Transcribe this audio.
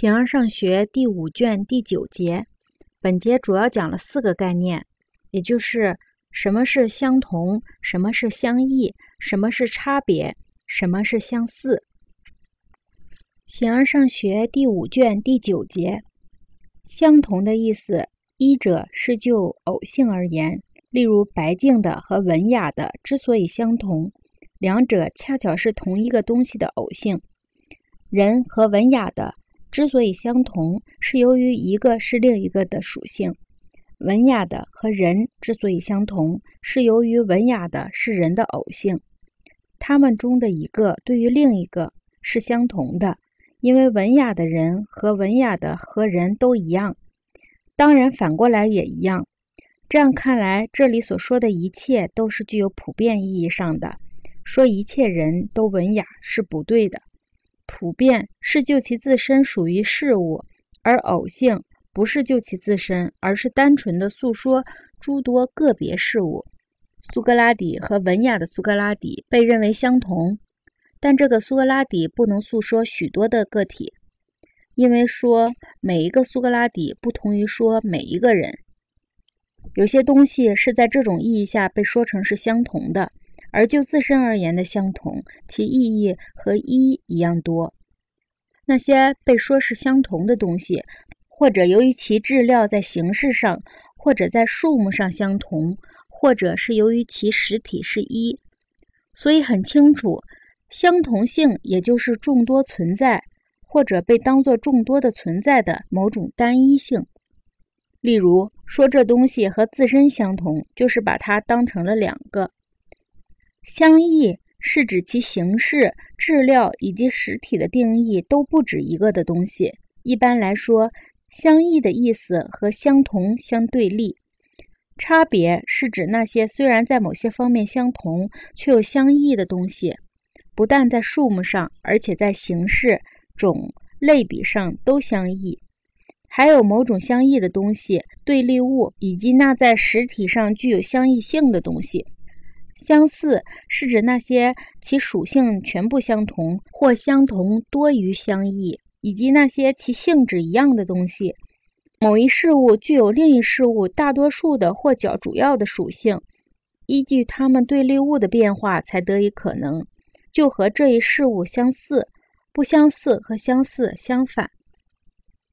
形而上学第五卷第九节，本节主要讲了四个概念，也就是什么是相同，什么是相异，什么是差别，什么是相似。形而上学第五卷第九节，相同的意思，一者是就偶性而言，例如白净的和文雅的之所以相同，两者恰巧是同一个东西的偶性，人和文雅的。之所以相同，是由于一个是另一个的属性。文雅的和人之所以相同，是由于文雅的是人的偶性。他们中的一个对于另一个是相同的，因为文雅的人和文雅的和人都一样。当然，反过来也一样。这样看来，这里所说的一切都是具有普遍意义上的。说一切人都文雅是不对的。普遍是就其自身属于事物，而偶性不是就其自身，而是单纯的诉说诸多个别事物。苏格拉底和文雅的苏格拉底被认为相同，但这个苏格拉底不能诉说许多的个体，因为说每一个苏格拉底不同于说每一个人。有些东西是在这种意义下被说成是相同的。而就自身而言的相同，其意义和一一样多。那些被说是相同的东西，或者由于其质料在形式上，或者在数目上相同，或者是由于其实体是一，所以很清楚，相同性也就是众多存在，或者被当作众多的存在的某种单一性。例如说这东西和自身相同，就是把它当成了两个。相异是指其形式、质料以及实体的定义都不止一个的东西。一般来说，相异的意思和相同相对立。差别是指那些虽然在某些方面相同，却又相异的东西，不但在数目上，而且在形式、种类比上都相异。还有某种相异的东西、对立物，以及那在实体上具有相异性的东西。相似是指那些其属性全部相同或相同多于相异，以及那些其性质一样的东西。某一事物具有另一事物大多数的或较主要的属性，依据它们对立物的变化才得以可能，就和这一事物相似。不相似和相似相反。